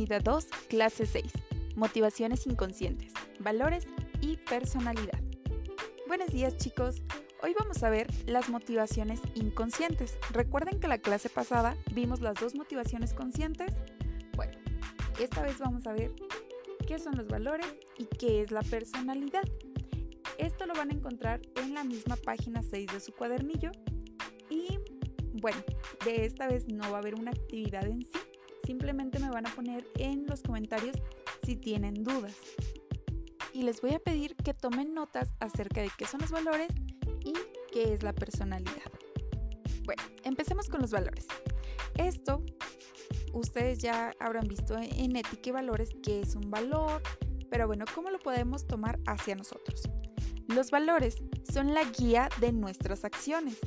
Unidad 2, clase 6. Motivaciones inconscientes, valores y personalidad. Buenos días chicos. Hoy vamos a ver las motivaciones inconscientes. ¿Recuerden que la clase pasada vimos las dos motivaciones conscientes? Bueno, esta vez vamos a ver qué son los valores y qué es la personalidad. Esto lo van a encontrar en la misma página 6 de su cuadernillo. Y bueno, de esta vez no va a haber una actividad en sí, simplemente me van a poner en los comentarios si tienen dudas. Y les voy a pedir que tomen notas acerca de qué son los valores y qué es la personalidad. Bueno, empecemos con los valores. Esto ustedes ya habrán visto en ética valores que es un valor, pero bueno, ¿cómo lo podemos tomar hacia nosotros? Los valores son la guía de nuestras acciones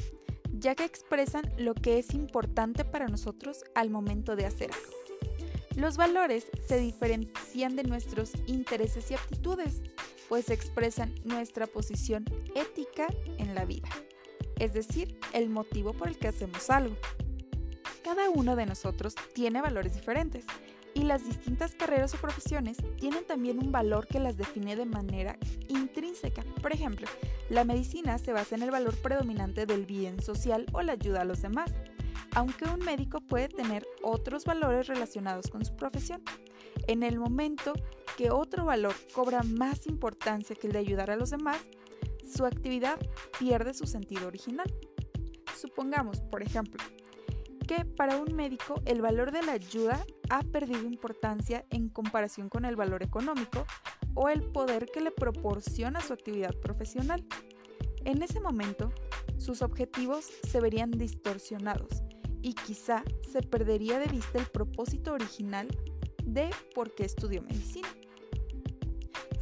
ya que expresan lo que es importante para nosotros al momento de hacer algo. Los valores se diferencian de nuestros intereses y aptitudes, pues expresan nuestra posición ética en la vida, es decir, el motivo por el que hacemos algo. Cada uno de nosotros tiene valores diferentes y las distintas carreras o profesiones tienen también un valor que las define de manera intrínseca. Por ejemplo, la medicina se basa en el valor predominante del bien social o la ayuda a los demás, aunque un médico puede tener otros valores relacionados con su profesión. En el momento que otro valor cobra más importancia que el de ayudar a los demás, su actividad pierde su sentido original. Supongamos, por ejemplo, que para un médico el valor de la ayuda ha perdido importancia en comparación con el valor económico o el poder que le proporciona su actividad profesional. En ese momento, sus objetivos se verían distorsionados y quizá se perdería de vista el propósito original de por qué estudió medicina.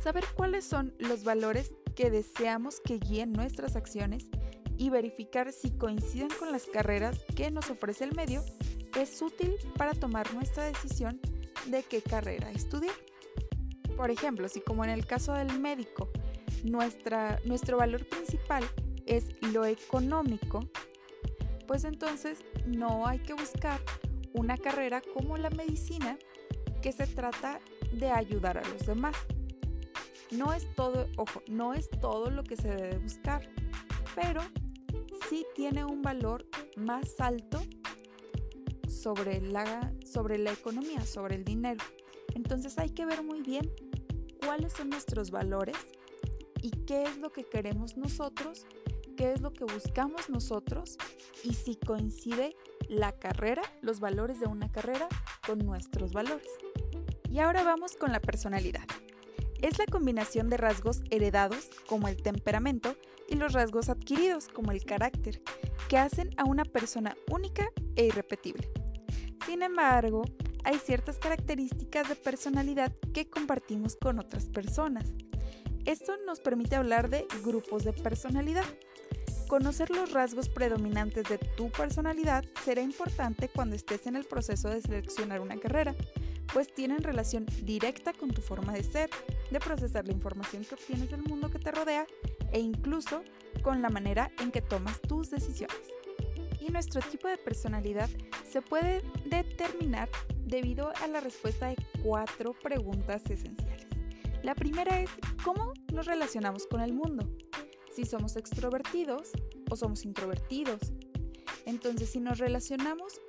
Saber cuáles son los valores que deseamos que guíen nuestras acciones y verificar si coinciden con las carreras que nos ofrece el medio es útil para tomar nuestra decisión de qué carrera estudiar. Por ejemplo, si como en el caso del médico, nuestra, nuestro valor principal es lo económico, pues entonces no hay que buscar una carrera como la medicina que se trata de ayudar a los demás. No es todo, ojo, no es todo lo que se debe buscar, pero sí tiene un valor más alto sobre la, sobre la economía, sobre el dinero. Entonces hay que ver muy bien cuáles son nuestros valores y qué es lo que queremos nosotros, qué es lo que buscamos nosotros y si coincide la carrera, los valores de una carrera con nuestros valores. Y ahora vamos con la personalidad. Es la combinación de rasgos heredados, como el temperamento, y los rasgos adquiridos, como el carácter, que hacen a una persona única e irrepetible. Sin embargo, hay ciertas características de personalidad que compartimos con otras personas. Esto nos permite hablar de grupos de personalidad. Conocer los rasgos predominantes de tu personalidad será importante cuando estés en el proceso de seleccionar una carrera, pues tienen relación directa con tu forma de ser, de procesar la información que obtienes del mundo que te rodea e incluso con la manera en que tomas tus decisiones. Y nuestro tipo de personalidad se puede determinar debido a la respuesta de cuatro preguntas esenciales. La primera es, ¿cómo nos relacionamos con el mundo? Si somos extrovertidos o somos introvertidos. Entonces, si nos relacionamos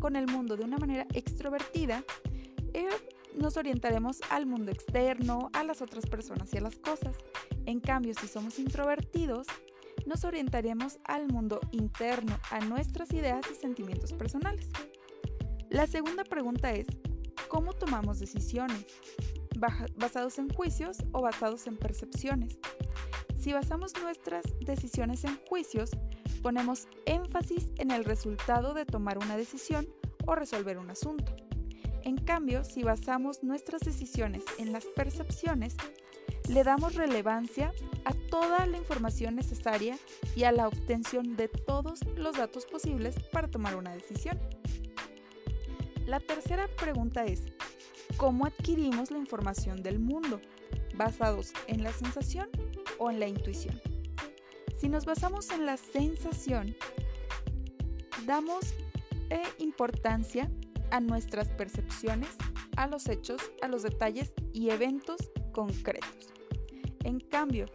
con el mundo de una manera extrovertida, eh, nos orientaremos al mundo externo, a las otras personas y a las cosas. En cambio, si somos introvertidos, nos orientaremos al mundo interno, a nuestras ideas y sentimientos personales. La segunda pregunta es, ¿cómo tomamos decisiones? ¿Basados en juicios o basados en percepciones? Si basamos nuestras decisiones en juicios, ponemos énfasis en el resultado de tomar una decisión o resolver un asunto. En cambio, si basamos nuestras decisiones en las percepciones, le damos relevancia a toda la información necesaria y a la obtención de todos los datos posibles para tomar una decisión. La tercera pregunta es, ¿cómo adquirimos la información del mundo? ¿Basados en la sensación o en la intuición? Si nos basamos en la sensación, damos eh, importancia a nuestras percepciones, a los hechos, a los detalles y eventos concretos. En cambio,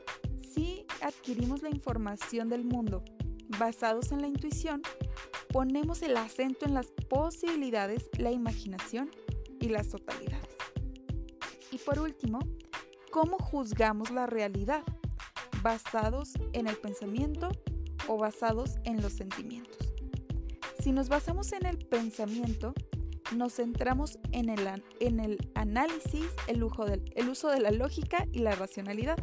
si adquirimos la información del mundo basados en la intuición, ponemos el acento en las posibilidades, la imaginación y las totalidades. Y por último, ¿cómo juzgamos la realidad? ¿Basados en el pensamiento o basados en los sentimientos? Si nos basamos en el pensamiento, nos centramos en el, en el análisis, el, el uso de la lógica y la racionalidad.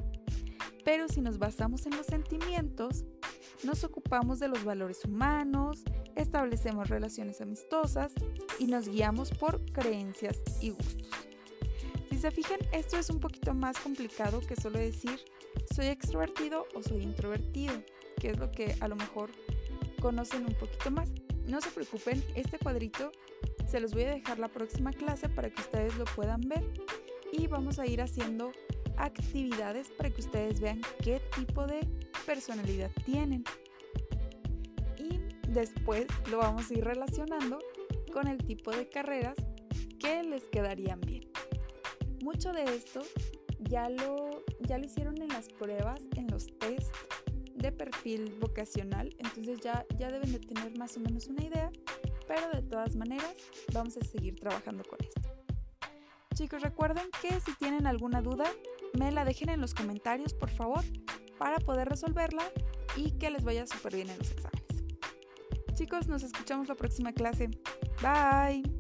Pero si nos basamos en los sentimientos, nos ocupamos de los valores humanos, establecemos relaciones amistosas y nos guiamos por creencias y gustos. Si se fijan, esto es un poquito más complicado que solo decir soy extrovertido o soy introvertido, que es lo que a lo mejor conocen un poquito más. No se preocupen, este cuadrito se los voy a dejar la próxima clase para que ustedes lo puedan ver y vamos a ir haciendo actividades para que ustedes vean qué tipo de personalidad tienen. Y después lo vamos a ir relacionando con el tipo de carreras que les quedarían bien. Mucho de esto ya lo, ya lo hicieron en las pruebas, en los test de perfil vocacional, entonces ya, ya deben de tener más o menos una idea, pero de todas maneras vamos a seguir trabajando con esto. Chicos, recuerden que si tienen alguna duda, me la dejen en los comentarios, por favor, para poder resolverla y que les vaya súper bien en los exámenes. Chicos, nos escuchamos la próxima clase. Bye.